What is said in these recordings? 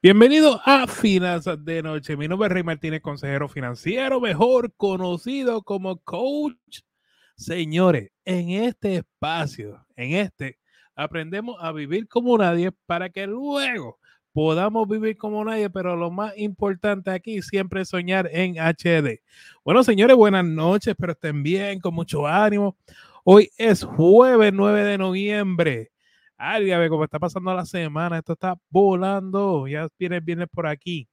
Bienvenido a Finanzas de Noche. Mi nombre es Rey Martínez, consejero financiero, mejor conocido como coach. Señores, en este espacio, en este, aprendemos a vivir como nadie para que luego podamos vivir como nadie, pero lo más importante aquí siempre es soñar en HD. Bueno, señores, buenas noches, pero estén bien, con mucho ánimo. Hoy es jueves 9 de noviembre ver cómo está pasando la semana, esto está volando, ya viene, viene por aquí.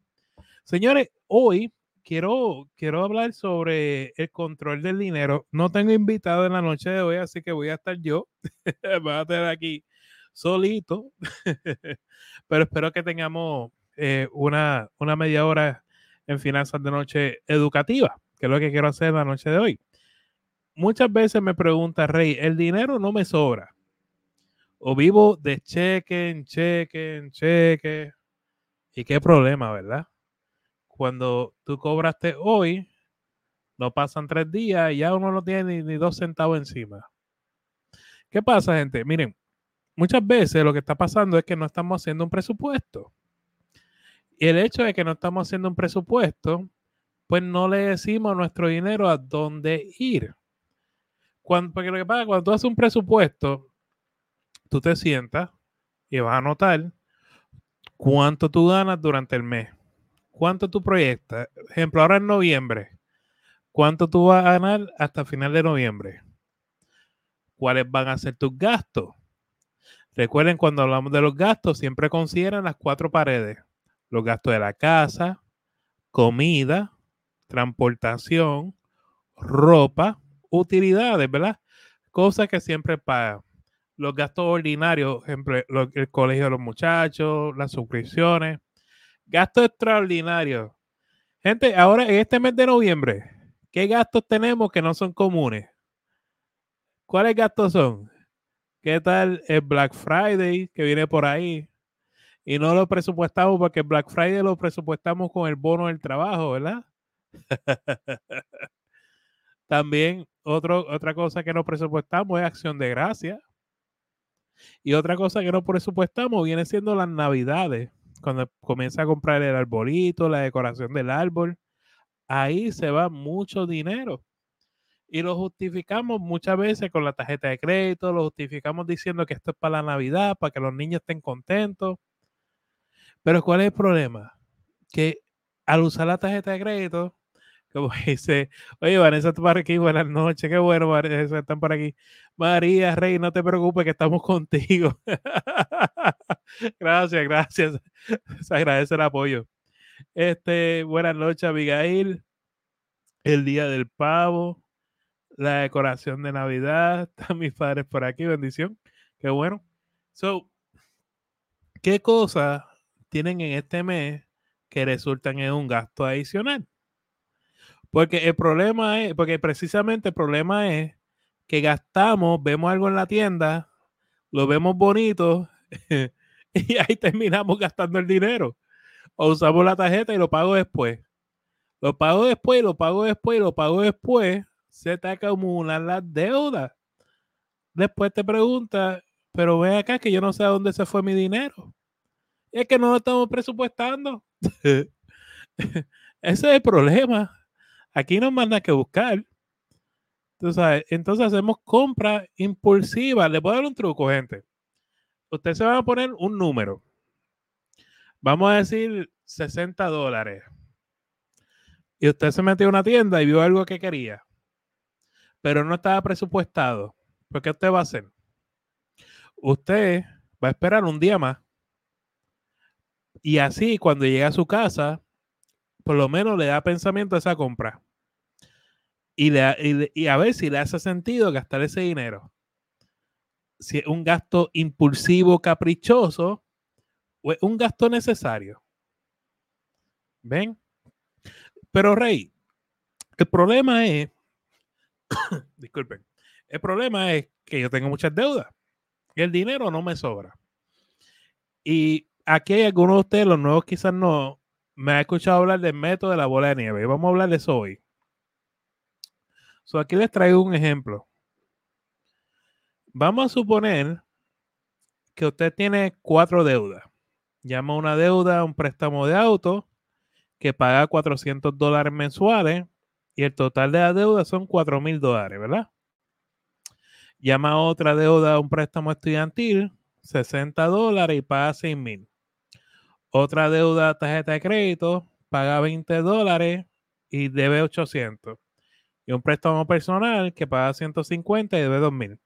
Señores, hoy quiero, quiero hablar sobre el control del dinero. No tengo invitado en la noche de hoy, así que voy a estar yo. voy a estar aquí solito, pero espero que tengamos eh, una, una media hora en finanzas de noche educativa, que es lo que quiero hacer la noche de hoy. Muchas veces me pregunta, Rey, el dinero no me sobra o vivo de cheque en cheque en cheque. ¿Y qué problema, verdad? Cuando tú cobraste hoy, no pasan tres días y ya uno no tiene ni, dos centavos encima. ¿Qué pasa, gente? Miren, muchas veces lo que está pasando es que no estamos haciendo un presupuesto. Y el hecho de que no estamos haciendo un presupuesto, pues no le decimos nuestro dinero a dónde ir. Cuando, porque lo que pasa, cuando tú haces un presupuesto, tú te sientas y vas a anotar cuánto tú ganas durante el mes, cuánto tú proyectas. Ejemplo, ahora en noviembre, cuánto tú vas a ganar hasta final de noviembre. ¿Cuáles van a ser tus gastos? Recuerden, cuando hablamos de los gastos, siempre consideran las cuatro paredes. Los gastos de la casa, comida, transportación, ropa, utilidades, ¿verdad? Cosas que siempre pagan los gastos ordinarios, ejemplo, el colegio de los muchachos, las suscripciones, gastos extraordinarios. Gente, ahora en este mes de noviembre, ¿qué gastos tenemos que no son comunes? ¿Cuáles gastos son? ¿Qué tal el Black Friday que viene por ahí? Y no lo presupuestamos porque el Black Friday lo presupuestamos con el bono del trabajo, ¿verdad? También otro, otra cosa que no presupuestamos es acción de gracia. Y otra cosa que no presupuestamos viene siendo las navidades. Cuando comienza a comprar el arbolito, la decoración del árbol, ahí se va mucho dinero. Y lo justificamos muchas veces con la tarjeta de crédito, lo justificamos diciendo que esto es para la Navidad, para que los niños estén contentos. Pero ¿cuál es el problema? Que al usar la tarjeta de crédito, como dice, oye, Vanessa está por aquí, buenas noches, qué bueno, Vanessa, están por aquí. María, Rey, no te preocupes que estamos contigo. gracias, gracias. Se agradece el apoyo. Este, buenas noches, Abigail. El día del pavo, la decoración de Navidad, están mis padres por aquí, bendición. Qué bueno. So, ¿qué cosas tienen en este mes que resultan en un gasto adicional? Porque el problema es, porque precisamente el problema es que gastamos, vemos algo en la tienda, lo vemos bonito y ahí terminamos gastando el dinero. O usamos la tarjeta y lo pago después. Lo pago después, lo pago después, lo pago después. Se te acumulan las deudas. Después te pregunta, pero ve acá que yo no sé a dónde se fue mi dinero. es que no lo estamos presupuestando. Ese es el problema. Aquí no manda que buscar. Entonces, entonces hacemos compra impulsiva. Le puedo dar un truco, gente. Usted se va a poner un número. Vamos a decir 60 dólares. Y usted se metió a una tienda y vio algo que quería. Pero no estaba presupuestado. ¿Por qué usted va a hacer? Usted va a esperar un día más. Y así, cuando llegue a su casa, por lo menos le da pensamiento a esa compra y, a ver si le hace sentido gastar ese dinero. Si es un gasto impulsivo, caprichoso, o es un gasto necesario. ¿Ven? Pero Rey, el problema es, disculpen, el problema es que yo tengo muchas deudas y el dinero no me sobra. Y aquí hay algunos de ustedes, los nuevos quizás no, me ha escuchado hablar del método de la bola de nieve. Vamos a hablar de eso hoy. So, aquí les traigo un ejemplo. Vamos a suponer que usted tiene cuatro deudas. llama una deuda, un préstamo de auto que paga 400 dólares mensuales y el total de la deuda son 4 mil dólares, ¿verdad? Llama otra deuda, un préstamo estudiantil, 60 dólares y paga 6 mil. Otra deuda, tarjeta de crédito, paga 20 dólares y debe 800. Y un préstamo personal que paga 150 y debe 2000.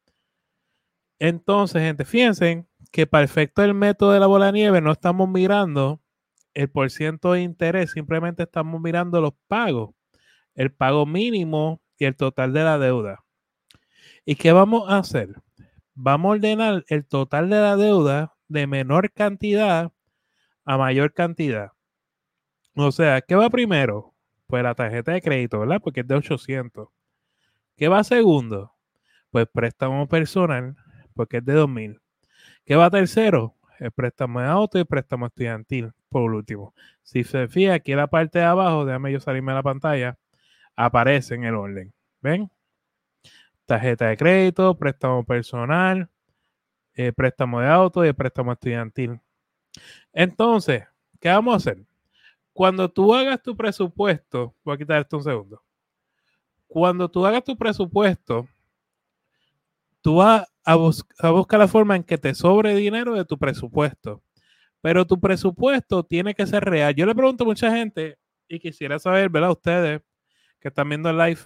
Entonces, gente, fíjense que para efecto del método de la bola de nieve no estamos mirando el porciento de interés, simplemente estamos mirando los pagos, el pago mínimo y el total de la deuda. ¿Y qué vamos a hacer? Vamos a ordenar el total de la deuda de menor cantidad a mayor cantidad. O sea, ¿qué va primero? Pues la tarjeta de crédito, ¿verdad? Porque es de 800. ¿Qué va segundo? Pues préstamo personal, porque es de 2000. ¿Qué va tercero? El préstamo de auto y el préstamo estudiantil, por último. Si se fija aquí en la parte de abajo, déjame yo salirme de la pantalla, aparece en el orden. ¿Ven? Tarjeta de crédito, préstamo personal, eh, préstamo de auto y el préstamo estudiantil. Entonces, ¿qué vamos a hacer? Cuando tú hagas tu presupuesto, voy a quitar esto un segundo. Cuando tú hagas tu presupuesto, tú vas a, buscar la forma en que te sobre dinero de tu presupuesto. Pero tu presupuesto tiene que ser real. Yo le pregunto a mucha gente y quisiera saber, ¿verdad? Ustedes que están viendo el live,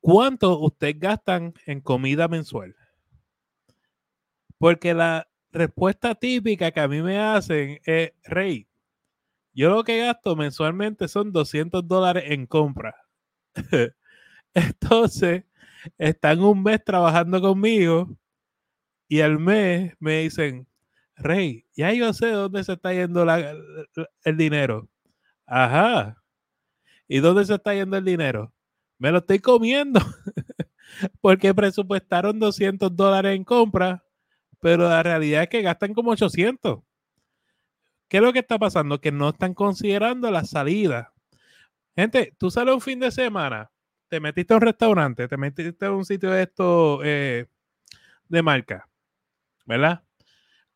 ¿cuánto ustedes gastan en comida mensual? Porque la respuesta típica que a mí me hacen es, Rey, yo lo que gasto mensualmente son 200 dólares en compra. Entonces, están un mes trabajando conmigo y al mes me dicen, Rey, ya yo sé dónde se está yendo el dinero. Ajá. ¿Y dónde se está yendo el dinero? Me lo estoy comiendo. Porque presupuestaron 200 dólares en compra, pero la realidad es que gastan como 800. ¿Qué es lo que está pasando? Que no están considerando la salida. Gente, tú sales un fin de semana te metiste a un restaurante, te metiste a un sitio de esto eh, de marca, ¿verdad?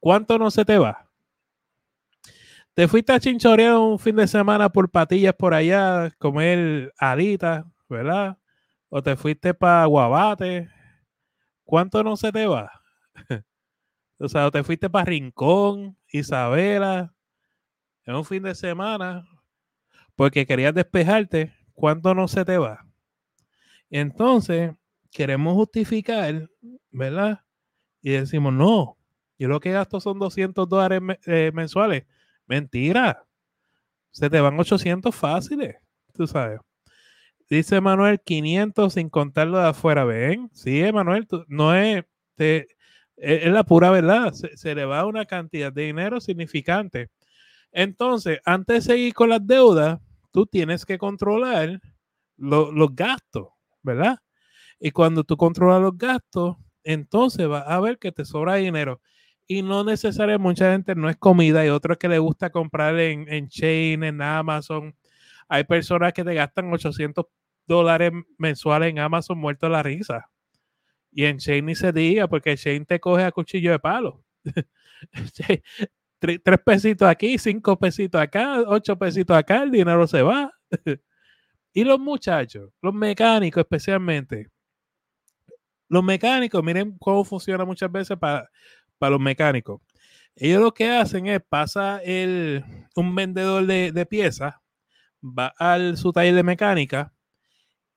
¿Cuánto no se te va? Te fuiste a chinchorear un fin de semana por patillas por allá, comer alitas, ¿verdad? O te fuiste para Guabate. ¿Cuánto no se te va? o sea, o te fuiste para Rincón, Isabela, en un fin de semana, porque querías despejarte. ¿Cuánto no se te va? Entonces, queremos justificar, ¿verdad? Y decimos, no, yo lo que gasto son 200 dólares eh, mensuales. Mentira. Se te van 800 fáciles, tú sabes. Dice Manuel, 500 sin contarlo de afuera. ¿Ven? Sí, Manuel, no es, e, es, la pura verdad. Se, le va una cantidad de dinero significante. Entonces, antes de seguir con las deudas, tú tienes que controlar los gastos. ¿verdad? Y cuando tú controlas los gastos, entonces vas a ver que te sobra dinero. Y no necesariamente, mucha gente no es comida, y otros que le gusta comprar en, en Chain, en Amazon. Hay personas que te gastan 800 dólares mensuales en Amazon muerto la risa. Y en Chain ni se diga, porque Chain te coge a cuchillo de palo. tres pesitos aquí, cinco pesitos acá, ocho pesitos acá, el dinero se va. Y los muchachos, los mecánicos especialmente, los mecánicos, miren cómo funciona muchas veces para, para los mecánicos. Ellos lo que hacen es, pasa el, un vendedor de, piezas, va a su taller de mecánica,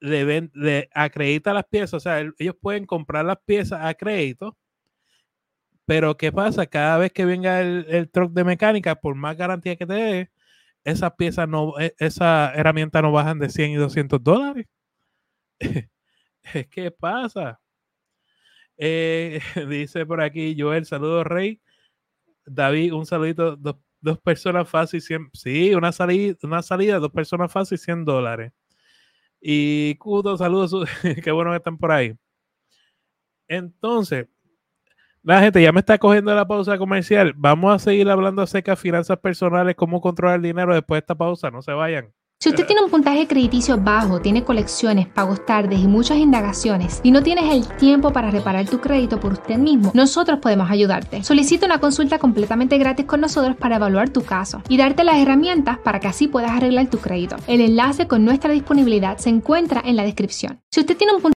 le, le acredita las piezas, o sea, ellos pueden comprar las piezas a crédito, pero ¿qué pasa? Cada vez que venga el, el truck de mecánica, por más garantía que te dé, esas piezas no, e, esa herramienta no bajan de 100 y 200 dólares. ¿Qué pasa? Eh, dice por aquí Joel, saludo Rey. David, un saludito, dos, personas fácil, 100, sí, una salida, una salida, dos personas fácil, 100 dólares. Y Kudo, saludos, qué bueno que están por ahí. Entonces, la gente ya me está cogiendo la pausa comercial. Vamos a seguir hablando acerca de finanzas personales, cómo controlar el dinero después de esta pausa. No se vayan. Si usted tiene un puntaje crediticio bajo, tiene colecciones, pagos tardes y muchas indagaciones y no tienes el tiempo para reparar tu crédito por usted mismo, nosotros podemos ayudarte. Solicita una consulta completamente gratis con nosotros para evaluar tu caso y darte las herramientas para que así puedas arreglar tu crédito. El enlace con nuestra disponibilidad se encuentra en la descripción. Si usted tiene un puntaje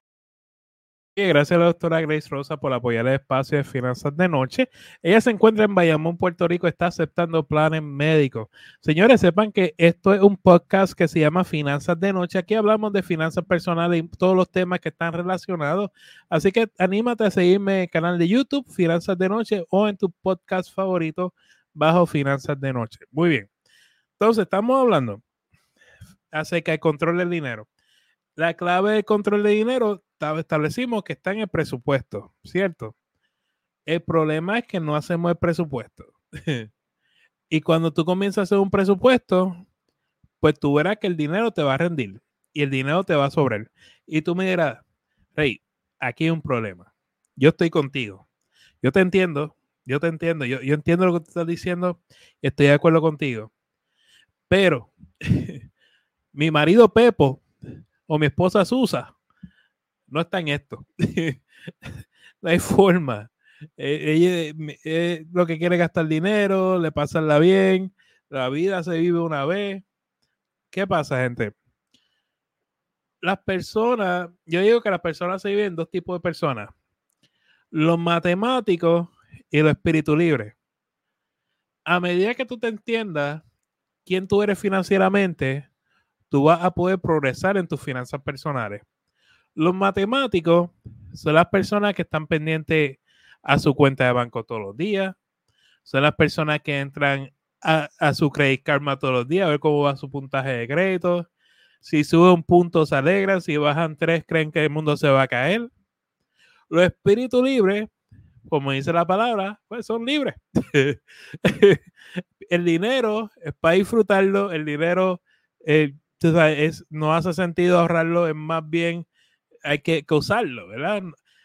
Gracias a la doctora Grace Rosa por apoyar el espacio de finanzas de noche. Ella se encuentra en Bayamón, Puerto Rico, está aceptando planes médicos. Señores, sepan que esto es un podcast que se llama Finanzas de Noche. Aquí hablamos de finanzas personales y todos los temas que están relacionados. Así que anímate a seguirme en el canal de YouTube, Finanzas de Noche, o en tu podcast favorito bajo Finanzas de Noche. Muy bien. Entonces, estamos hablando acerca del control del dinero. La clave del control de dinero establecimos que está en el presupuesto, ¿cierto? El problema es que no hacemos el presupuesto. y cuando tú comienzas a hacer un presupuesto, pues tú verás que el dinero te va a rendir y el dinero te va a sobrar. Y tú me dirás, Rey, aquí hay un problema. Yo estoy contigo. Yo te entiendo, yo te entiendo, yo, yo entiendo lo que tú estás diciendo, estoy de acuerdo contigo. Pero mi marido Pepo o mi esposa Susa no está en esto. no hay forma. E, ella eh, lo que quiere gastar dinero, le pasarla bien, la vida se vive una vez. ¿Qué pasa, gente? Las personas, yo digo que las personas se viven dos tipos de personas. Los matemáticos y los espíritu libres. A medida que tú te entiendas quién tú eres financieramente, tú vas a poder progresar en tus finanzas personales. Los matemáticos son las personas que están pendientes a su cuenta de banco todos los días. Son las personas que entran a, su Credit Karma todos los días a ver cómo va su puntaje de crédito. Si sube un punto se alegran, si bajan tres creen que el mundo se va a caer. Los espíritus libres, como dice la palabra, pues son libres. el dinero es para disfrutarlo, el dinero eh, es, no hace sentido ahorrarlo, es más bien hay que, usarlo, ¿verdad?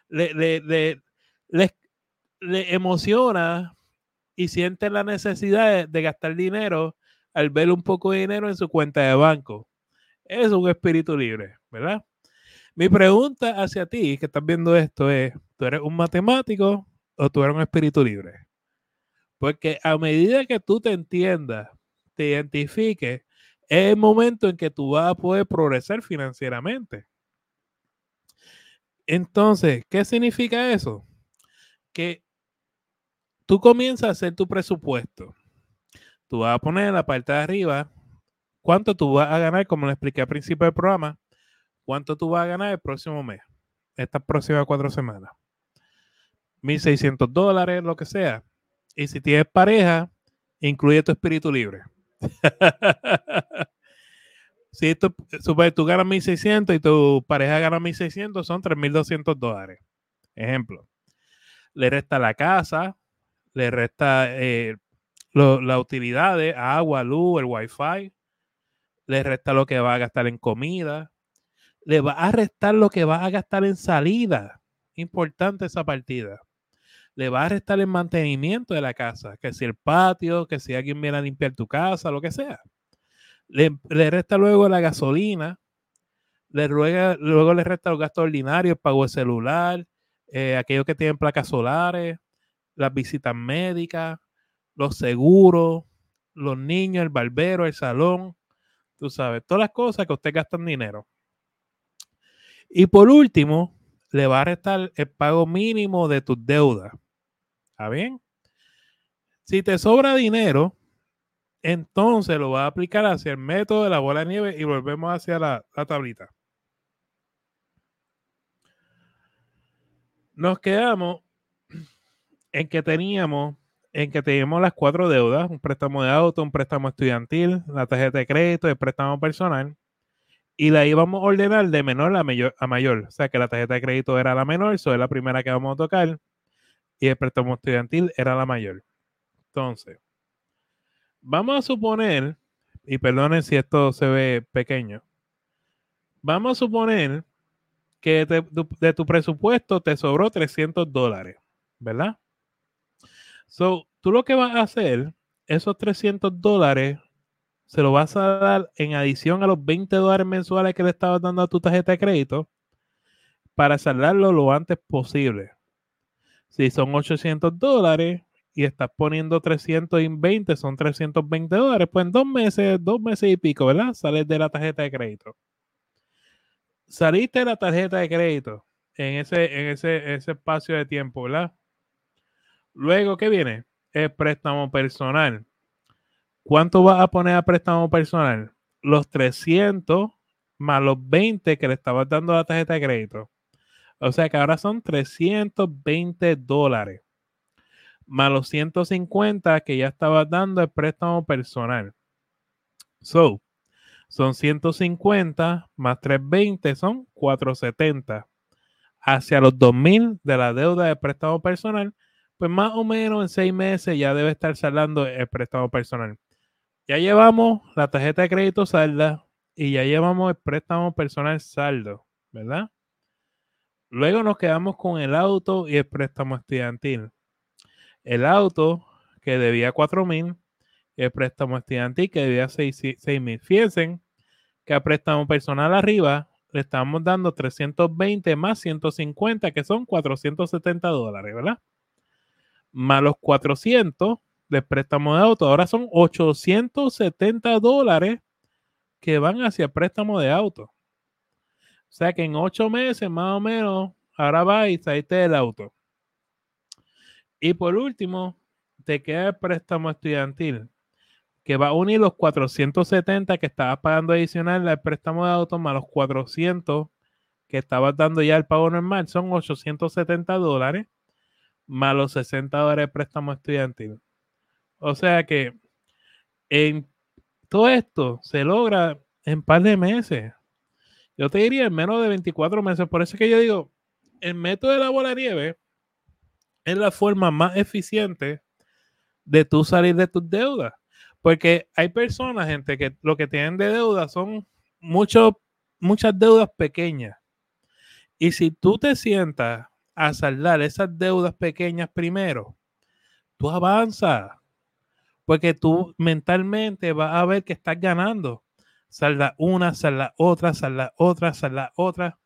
Le, le, le, emociona y siente la necesidad de, gastar dinero al ver un poco de dinero en su cuenta de banco. Es un espíritu libre, ¿verdad? Mi pregunta hacia ti, que estás viendo esto, es, ¿tú eres un matemático o tú eres un espíritu libre? Porque a medida que tú te entiendas, te identifiques, es el momento en que tú vas a poder progresar financieramente. Entonces, ¿qué significa eso? Que tú comienzas a hacer tu presupuesto. Tú vas a poner en la parte de arriba cuánto tú vas a ganar, como le expliqué al principio del programa, cuánto tú vas a ganar el próximo mes, estas próximas cuatro semanas. 1.600 dólares, lo que sea. Y si tienes pareja, incluye tu espíritu libre. si tú, tú ganas 1.600 y tu pareja gana 1.600, son 3.200 dólares. Ejemplo. Le resta la casa, le resta eh, las utilidades, agua, luz, el wifi, le resta lo que va a gastar en comida, le va a restar lo que va a gastar en salida. Importante esa partida. Le va a restar el mantenimiento de la casa, que si el patio, que si alguien viene a limpiar tu casa, lo que sea. Le, resta luego la gasolina, le ruega, luego le resta los gastos ordinarios, pago de celular, eh, aquellos que tienen placas solares, las visitas médicas, los seguros, los niños, el barbero, el salón, tú sabes, todas las cosas que usted gasta en dinero. Y por último, le va a restar el pago mínimo de tus deudas. ¿Está bien? Si te sobra dinero, entonces lo va a aplicar hacia el método de la bola de nieve y volvemos hacia la, tablita. Nos quedamos en que teníamos en que teníamos las cuatro deudas, un préstamo de auto, un préstamo estudiantil, la tarjeta de crédito, el préstamo personal, y la íbamos a ordenar de menor a mayor, a mayor. O sea que la tarjeta de crédito era la menor, eso es la primera que vamos a tocar. Y el préstamo estudiantil era la mayor. Entonces, vamos a suponer, y perdonen si esto se ve pequeño, vamos a suponer que de, tu presupuesto te sobró 300 dólares, ¿verdad? So, tú lo que vas a hacer, esos 300 dólares, se lo vas a dar en adición a los 20 dólares mensuales que le estabas dando a tu tarjeta de crédito para saldarlo lo antes posible. Si son 800 dólares y estás poniendo 320, son 320 dólares, pues en dos meses, dos meses y pico, ¿verdad? Sales de la tarjeta de crédito. Saliste de la tarjeta de crédito en ese, en ese, ese espacio de tiempo, ¿verdad? Luego, ¿qué viene? El préstamo personal. ¿Cuánto vas a poner a préstamo personal? Los 300 más los 20 que le estabas dando a la tarjeta de crédito. O sea que ahora son 320 dólares. Más los 150 que ya estabas dando el préstamo personal. So, son 150 más 320 son 470. Hacia los 2000 de la deuda de préstamo personal, pues más o menos en seis meses ya debe estar saldando el préstamo personal. Ya llevamos la tarjeta de crédito salda y ya llevamos el préstamo personal saldo, ¿verdad? Luego nos quedamos con el auto y el préstamo estudiantil. El auto que debía 4 mil y el préstamo estudiantil que debía 6 mil. Fíjense que a préstamo personal arriba le estamos dando 320 más 150 que son 470 dólares, ¿verdad? Más los 400 de préstamo de auto. Ahora son 870 dólares que van hacia préstamo de auto. O sea que en ocho meses más o menos, ahora va y saliste del auto. Y por último, te queda el préstamo estudiantil, que va a unir los 470 que estabas pagando adicional al préstamo de auto más los 400 que estabas dando ya el pago normal. Son 870 dólares más los 60 dólares de préstamo estudiantil. O sea que en todo esto se logra en par de meses. Yo te diría en menos de 24 meses. Por eso es que yo digo, el método de la bola de nieve es la forma más eficiente de tú salir de tus deudas. Porque hay personas, gente, que lo que tienen de deuda son mucho, muchas deudas pequeñas. Y si tú te sientas a saldar esas deudas pequeñas primero, tú avanzas. Porque tú mentalmente vas a ver que estás ganando salda una, salda otra, salda otra, salda otra.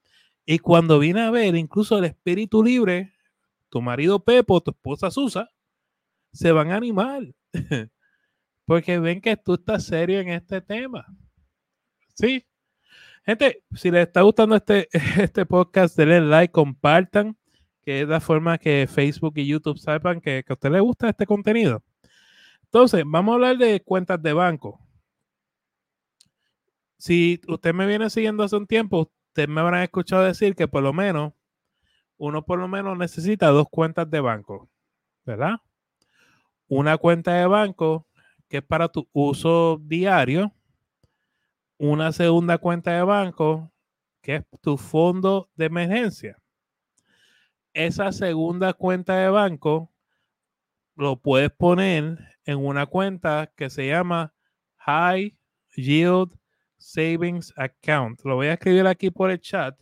Y cuando viene a ver, incluso el espíritu libre, tu marido Pepo, tu esposa Susa, se van a animar. Porque ven que tú estás serio en este tema. Sí. Gente, si les está gustando este, este podcast, denle like, compartan, que es la forma que Facebook y YouTube sepan que, que a usted le gusta este contenido. Entonces, vamos a hablar de cuentas de banco si usted me viene siguiendo hace un tiempo, usted me habrá escuchado decir que por lo menos uno por lo menos necesita dos cuentas de banco, ¿verdad? Una cuenta de banco que es para tu uso diario, una segunda cuenta de banco que es tu fondo de emergencia. Esa segunda cuenta de banco lo puedes poner en una cuenta que se llama High Yield Savings Account. Lo voy a escribir aquí por el chat.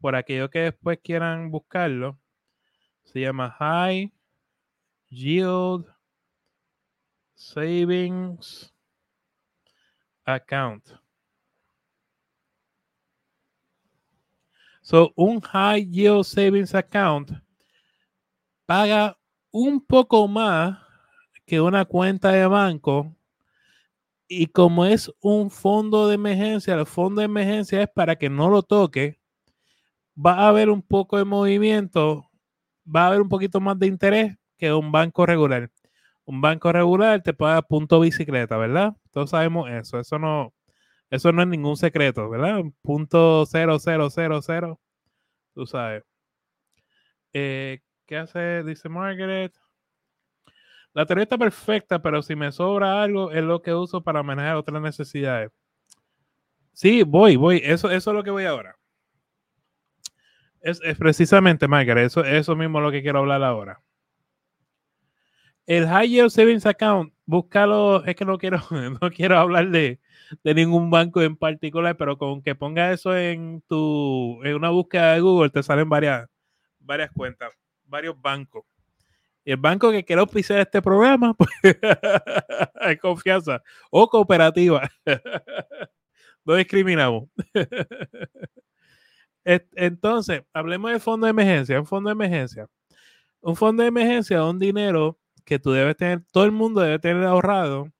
Por aquellos que después quieran buscarlo. Se llama High Yield Savings Account. So, un High Yield Savings Account paga un poco más que una cuenta de banco y como es un fondo de emergencia, el fondo de emergencia es para que no lo toque, va a haber un poco de movimiento, va a haber un poquito más de interés que un banco regular. Un banco regular te paga punto bicicleta, ¿verdad? Todos sabemos eso. Eso no, eso no es ningún secreto, ¿verdad? Punto cero, cero, cero, cero. Tú sabes. Eh, ¿Qué hace? Dice Margaret. La teoría está perfecta, pero si me sobra algo, es lo que uso para manejar otras necesidades. Sí, voy, voy. Eso, es lo que voy ahora. Es, precisamente, Margaret, eso, eso mismo lo que quiero hablar ahora. El High Yield Savings Account, búscalo, es que no quiero, no quiero hablar de, de ningún banco en particular, pero con que ponga eso en tu, en una búsqueda de Google, te salen varias, varias cuentas, varios bancos. Y el banco que quiera auspiciar este programa, pues, hay confianza. O cooperativa. no discriminamos. Entonces, hablemos de fondo de emergencia. Un fondo de emergencia. Un fondo de emergencia es un dinero que tú debes tener, todo el mundo debe tener ahorrado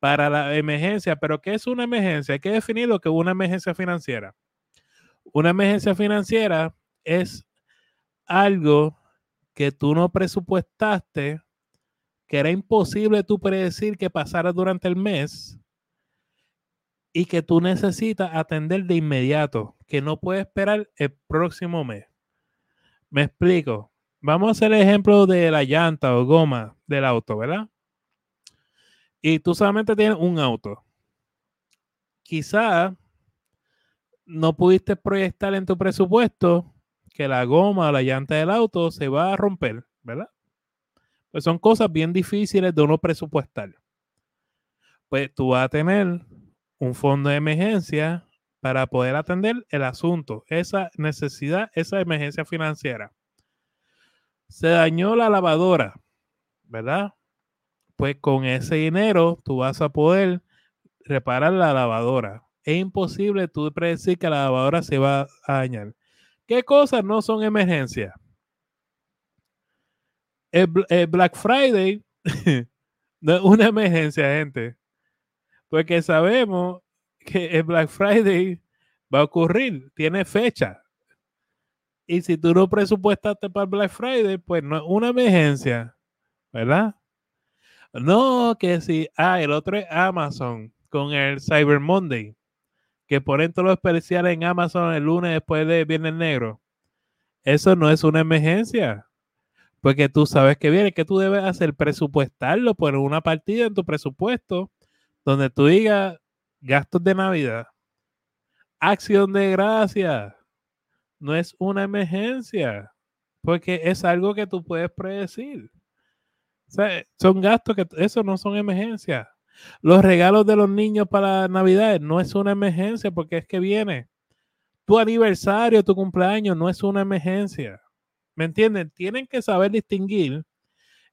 para la emergencia. Pero ¿qué es una emergencia? Hay que definir lo que es una emergencia financiera. Una emergencia financiera es algo que tú no presupuestaste, que era imposible tú predecir que pasara durante el mes y que tú necesitas atender de inmediato, que no puedes esperar el próximo mes. Me explico. Vamos a hacer el ejemplo de la llanta o goma del auto, ¿verdad? Y tú solamente tienes un auto. Quizá no pudiste proyectar en tu presupuesto que la goma o la llanta del auto se va a romper, ¿verdad? Pues son cosas bien difíciles de uno presupuestar. Pues tú vas a tener un fondo de emergencia para poder atender el asunto, esa necesidad, esa emergencia financiera. Se dañó la lavadora, ¿verdad? Pues con ese dinero tú vas a poder reparar la lavadora. Es imposible tú predecir que la lavadora se va a dañar. ¿Qué cosas no son emergencia? El, Black Friday no es una emergencia, gente. Porque sabemos que el Black Friday va a ocurrir, tiene fecha. Y si tú no presupuestaste para el Black Friday, pues no es una emergencia, ¿verdad? No, que si, ah, el otro es Amazon con el Cyber Monday que ponen todos los especiales en Amazon el lunes después de Viernes Negro. Eso no es una emergencia. Porque tú sabes que viene, que tú debes hacer presupuestarlo, poner una partida en tu presupuesto donde tú digas gastos de Navidad, acción de gracia. No es una emergencia, porque es algo que tú puedes predecir. son gastos que eso no son emergencias. Los regalos de los niños para Navidad no es una emergencia porque es que viene. Tu aniversario, tu cumpleaños no es una emergencia. ¿Me entienden? Tienen que saber distinguir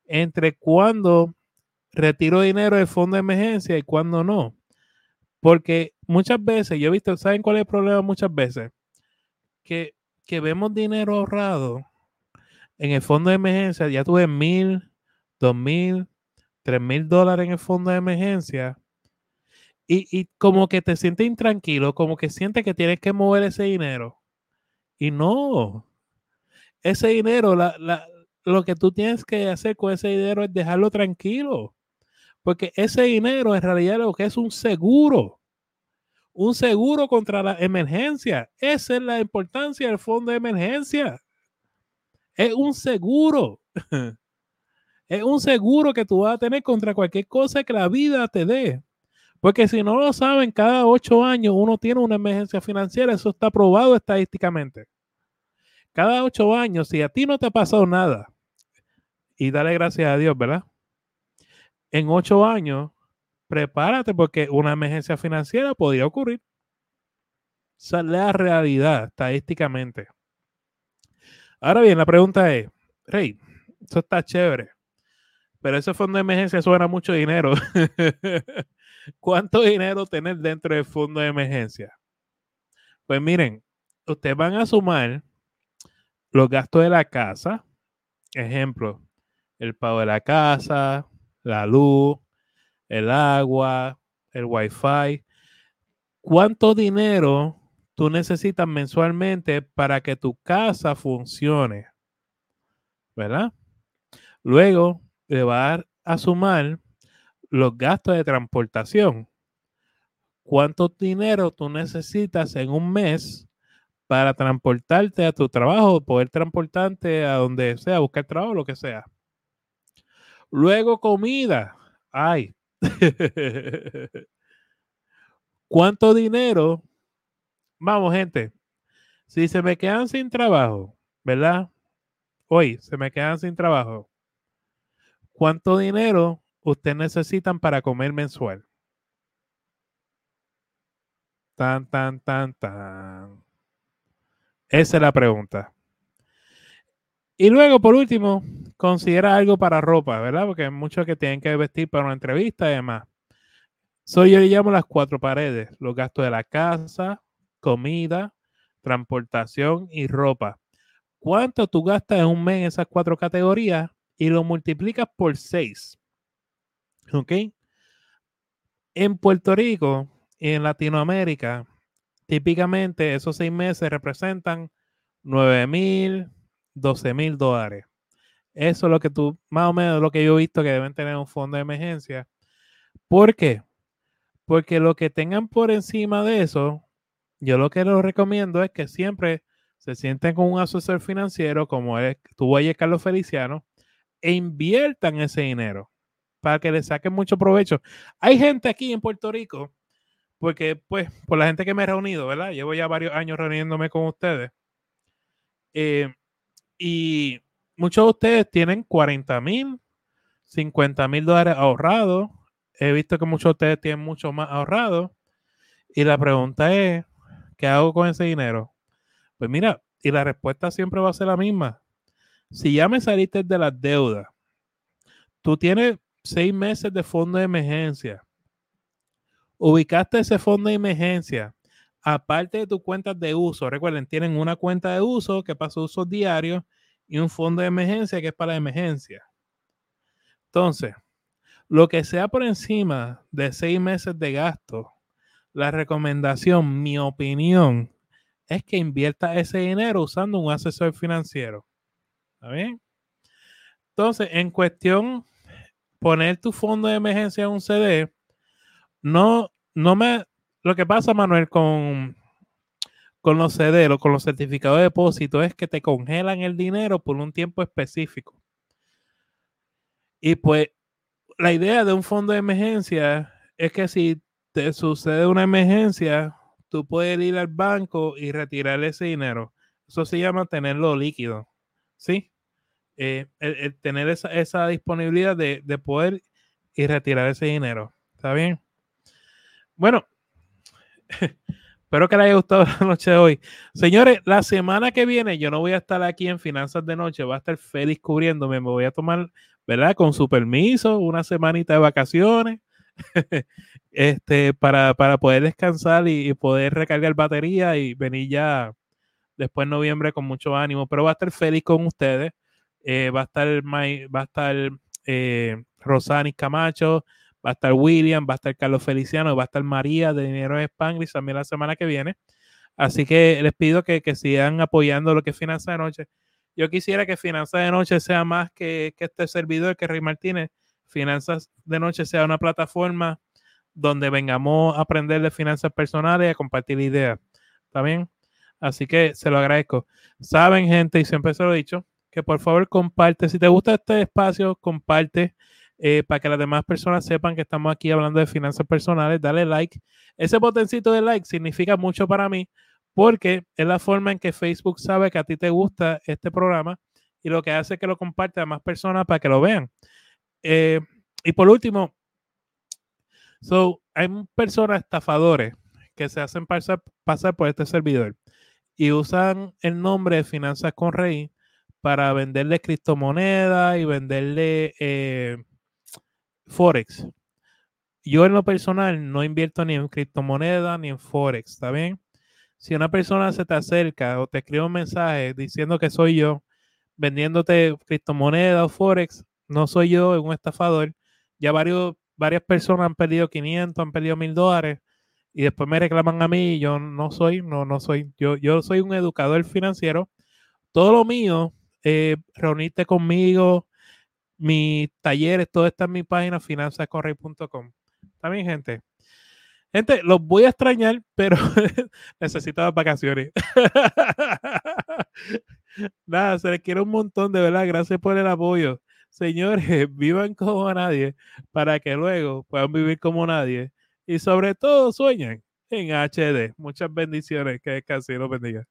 entre cuándo retiro dinero del fondo de emergencia y cuándo no. Porque muchas veces, yo he visto, ¿saben cuál es el problema muchas veces? Que, que vemos dinero ahorrado en el fondo de emergencia, ya tuve mil, dos mil, 3 mil dólares en el fondo de emergencia y, como que te sientes intranquilo, como que sientes que tienes que mover ese dinero. Y no, ese dinero, lo que tú tienes que hacer con ese dinero es dejarlo tranquilo. Porque ese dinero en realidad lo que es un seguro. Un seguro contra la emergencia. Esa es la importancia del fondo de emergencia. Es un seguro. Es un seguro que tú vas a tener contra cualquier cosa que la vida te dé. Porque si no lo saben, cada ocho años uno tiene una emergencia financiera. Eso está probado estadísticamente. Cada ocho años, si a ti no te ha pasado nada, y dale gracias a Dios, ¿verdad? En ocho años, prepárate porque una emergencia financiera podría ocurrir. Esa es la realidad estadísticamente. Ahora bien, la pregunta es, Rey, eso está chévere. Pero ese fondo de emergencia suena mucho dinero. ¿Cuánto dinero tener dentro del fondo de emergencia? Pues miren, ustedes van a sumar los gastos de la casa. Ejemplo, el pago de la casa, la luz, el agua, el wifi. ¿Cuánto dinero tú necesitas mensualmente para que tu casa funcione? ¿Verdad? Luego, le va a sumar los gastos de transportación. ¿Cuánto dinero tú necesitas en un mes para transportarte a tu trabajo, poder transportarte a donde sea, buscar trabajo, lo que sea? Luego comida. Ay. ¿Cuánto dinero? Vamos, gente. Si se me quedan sin trabajo, ¿verdad? Hoy se me quedan sin trabajo ¿cuánto dinero ustedes necesitan para comer mensual? Tan, tan, tan, tan. Esa es la pregunta. Y luego, por último, considera algo para ropa, ¿verdad? Porque hay muchos que tienen que vestir para una entrevista y demás. Soy yo le llamo las cuatro paredes, los gastos de la casa, comida, transportación y ropa. ¿Cuánto tú gastas en un mes en esas cuatro categorías? Y lo multiplicas por seis. ¿Ok? En Puerto Rico y en Latinoamérica, típicamente esos seis meses representan 9 mil, 12 mil dólares. Eso es lo que tú, más o menos lo que yo he visto que deben tener un fondo de emergencia. ¿Por qué? Porque lo que tengan por encima de eso, yo lo que les recomiendo es que siempre se sienten con un asesor financiero como es, tuvo ayer Carlos Feliciano e inviertan ese dinero para que le saquen mucho provecho. Hay gente aquí en Puerto Rico, porque pues por la gente que me he reunido, ¿verdad? Llevo ya varios años reuniéndome con ustedes. Eh, y muchos de ustedes tienen 40 mil, 50 mil dólares ahorrados. He visto que muchos de ustedes tienen mucho más ahorrado. Y la pregunta es, ¿qué hago con ese dinero? Pues mira, y la respuesta siempre va a ser la misma. Si ya me saliste de las deudas, tú tienes seis meses de fondo de emergencia, ubicaste ese fondo de emergencia, aparte de tus cuentas de uso, recuerden, tienen una cuenta de uso que pasa uso diario y un fondo de emergencia que es para emergencia. Entonces, lo que sea por encima de seis meses de gasto, la recomendación, mi opinión, es que invierta ese dinero usando un asesor financiero. ¿Está bien? Entonces, en cuestión, poner tu fondo de emergencia en un CD, no, no me, lo que pasa, Manuel, con, con los CD o con los certificados de depósito es que te congelan el dinero por un tiempo específico. Y pues la idea de un fondo de emergencia es que si te sucede una emergencia, tú puedes ir al banco y retirar ese dinero. Eso se llama tenerlo líquido. ¿Sí? Eh, el, tener esa, disponibilidad de, de, poder y retirar ese dinero. ¿Está bien? Bueno, espero que les haya gustado la noche de hoy. Señores, la semana que viene yo no voy a estar aquí en Finanzas de Noche, va a estar feliz cubriéndome, me voy a tomar, ¿verdad? Con su permiso, una semanita de vacaciones. este, para, poder descansar y, poder recargar batería y venir ya después de noviembre con mucho ánimo. Pero va a estar feliz con ustedes. Eh, va a estar, va a estar eh, Camacho, va a estar William, va a estar Carlos Feliciano, va a estar María de Dinero en Spanglish también la semana que viene. Así que les pido que, sigan apoyando lo que es Finanza de Noche. Yo quisiera que Finanza de Noche sea más que, que este servidor, que Rey Martínez. Finanzas de Noche sea una plataforma donde vengamos a aprender de finanzas personales y a compartir ideas. ¿Está bien? Así que se lo agradezco. Saben, gente, y siempre se lo he dicho, que por favor comparte. Si te gusta este espacio, comparte eh, para que las demás personas sepan que estamos aquí hablando de finanzas personales. Dale like. Ese botoncito de like significa mucho para mí porque es la forma en que Facebook sabe que a ti te gusta este programa y lo que hace es que lo comparte a más personas para que lo vean. Eh, y por último, so, hay personas estafadores que se hacen pasar, pasar por este servidor y usan el nombre de Finanzas con Rey para venderle criptomonedas y venderle eh, Forex. Yo en lo personal no invierto ni en criptomonedas ni en Forex, ¿está bien? Si una persona se te acerca o te escribe un mensaje diciendo que soy yo, vendiéndote criptomonedas o Forex, no soy yo, es un estafador. Ya varios, varias personas han perdido 500, han perdido mil dólares y después me reclaman a mí y yo no soy, no, no soy, yo, yo soy un educador financiero. Todo lo mío, eh, reunirte conmigo, mis talleres, todo está en mi página finanzascorrey.com. Está bien, gente. Gente, los voy a extrañar, pero necesito vacaciones. Nada, se les quiere un montón, de verdad. Gracias por el apoyo. Señores, vivan como nadie para que luego puedan vivir como nadie. Y sobre todo sueñen en HD. Muchas bendiciones. Que descansen y los bendiga.